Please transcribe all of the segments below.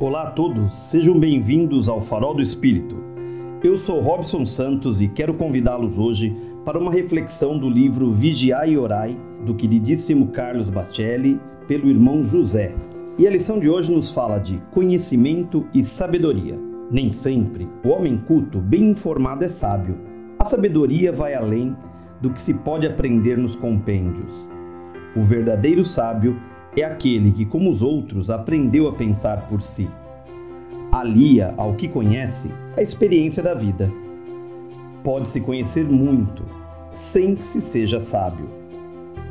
Olá a todos, sejam bem-vindos ao Farol do Espírito. Eu sou Robson Santos e quero convidá-los hoje para uma reflexão do livro Vigiai e Orai, do queridíssimo Carlos Bacelli, pelo irmão José. E a lição de hoje nos fala de conhecimento e sabedoria. Nem sempre o homem culto, bem informado, é sábio. A sabedoria vai além do que se pode aprender nos compêndios. O verdadeiro sábio é aquele que, como os outros, aprendeu a pensar por si. Alia ao que conhece a experiência da vida. Pode-se conhecer muito sem que se seja sábio.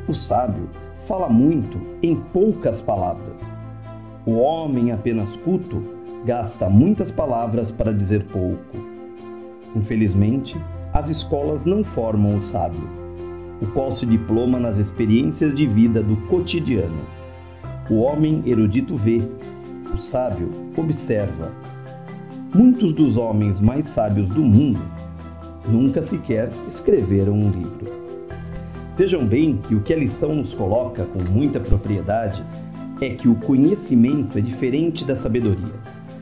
O sábio fala muito em poucas palavras. O homem apenas culto gasta muitas palavras para dizer pouco. Infelizmente, as escolas não formam o sábio, o qual se diploma nas experiências de vida do cotidiano. O homem erudito vê, o sábio observa. Muitos dos homens mais sábios do mundo nunca sequer escreveram um livro. Vejam bem que o que a lição nos coloca com muita propriedade é que o conhecimento é diferente da sabedoria.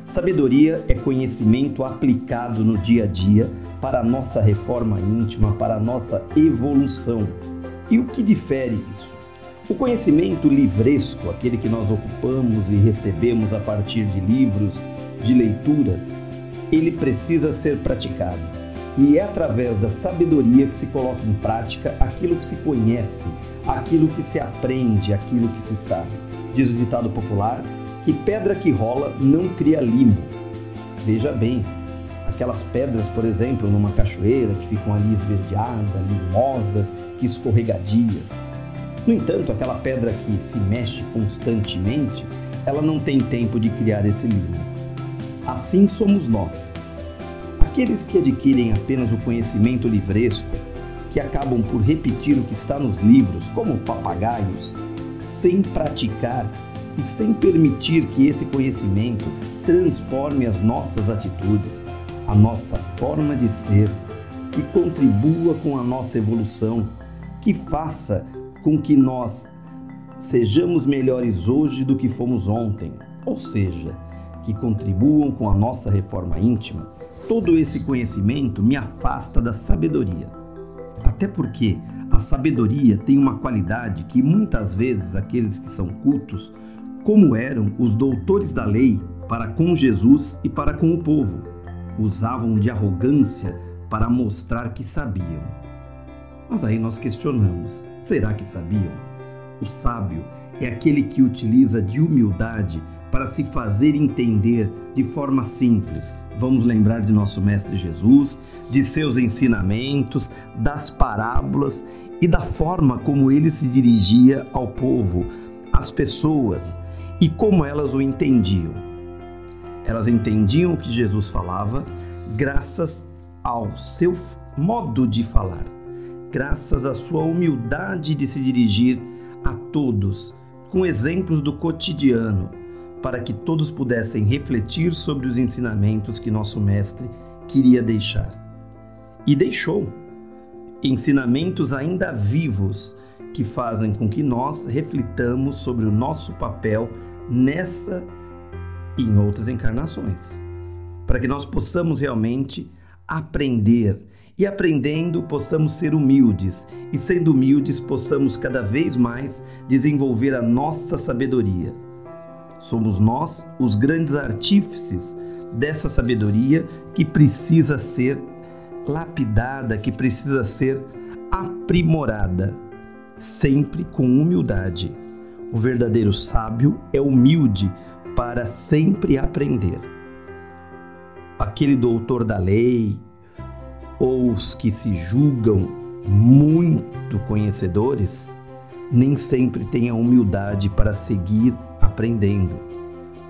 Sabedoria é conhecimento aplicado no dia a dia para a nossa reforma íntima, para a nossa evolução. E o que difere isso? O conhecimento livresco, aquele que nós ocupamos e recebemos a partir de livros, de leituras, ele precisa ser praticado. E é através da sabedoria que se coloca em prática aquilo que se conhece, aquilo que se aprende, aquilo que se sabe. Diz o ditado popular que pedra que rola não cria limo. Veja bem, aquelas pedras, por exemplo, numa cachoeira que ficam ali esverdeadas, limosas, escorregadias. No entanto, aquela pedra que se mexe constantemente, ela não tem tempo de criar esse limo. Assim somos nós. Aqueles que adquirem apenas o conhecimento livresco, que acabam por repetir o que está nos livros, como papagaios, sem praticar e sem permitir que esse conhecimento transforme as nossas atitudes, a nossa forma de ser, que contribua com a nossa evolução, que faça com que nós sejamos melhores hoje do que fomos ontem, ou seja, que contribuam com a nossa reforma íntima, todo esse conhecimento me afasta da sabedoria. Até porque a sabedoria tem uma qualidade que muitas vezes aqueles que são cultos, como eram os doutores da lei para com Jesus e para com o povo, usavam de arrogância para mostrar que sabiam. Mas aí nós questionamos: será que sabiam? O sábio é aquele que utiliza de humildade para se fazer entender de forma simples. Vamos lembrar de nosso Mestre Jesus, de seus ensinamentos, das parábolas e da forma como ele se dirigia ao povo, às pessoas e como elas o entendiam. Elas entendiam o que Jesus falava graças ao seu modo de falar graças à sua humildade de se dirigir a todos, com exemplos do cotidiano, para que todos pudessem refletir sobre os ensinamentos que nosso Mestre queria deixar. E deixou ensinamentos ainda vivos que fazem com que nós reflitamos sobre o nosso papel nessa e em outras encarnações, para que nós possamos realmente aprender e aprendendo possamos ser humildes e sendo humildes possamos cada vez mais desenvolver a nossa sabedoria. Somos nós os grandes artífices dessa sabedoria que precisa ser lapidada, que precisa ser aprimorada, sempre com humildade. O verdadeiro sábio é humilde para sempre aprender. Aquele doutor da lei, ou os que se julgam muito conhecedores, nem sempre têm a humildade para seguir aprendendo.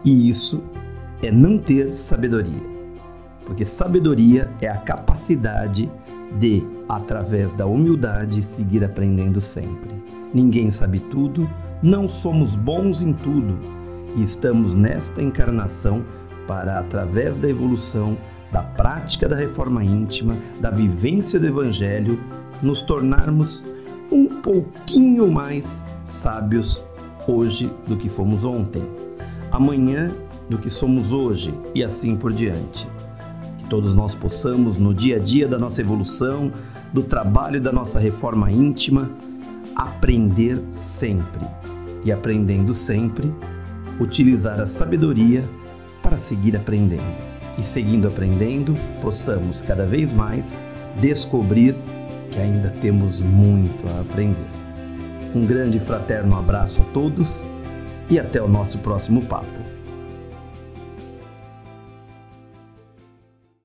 E isso é não ter sabedoria. Porque sabedoria é a capacidade de, através da humildade, seguir aprendendo sempre. Ninguém sabe tudo, não somos bons em tudo e estamos nesta encarnação para, através da evolução, da prática da reforma íntima, da vivência do Evangelho, nos tornarmos um pouquinho mais sábios hoje do que fomos ontem. Amanhã do que somos hoje e assim por diante. Que todos nós possamos, no dia a dia da nossa evolução, do trabalho da nossa reforma íntima, aprender sempre. E aprendendo sempre, utilizar a sabedoria para seguir aprendendo. E seguindo aprendendo, possamos cada vez mais descobrir que ainda temos muito a aprender. Um grande fraterno abraço a todos e até o nosso próximo papo.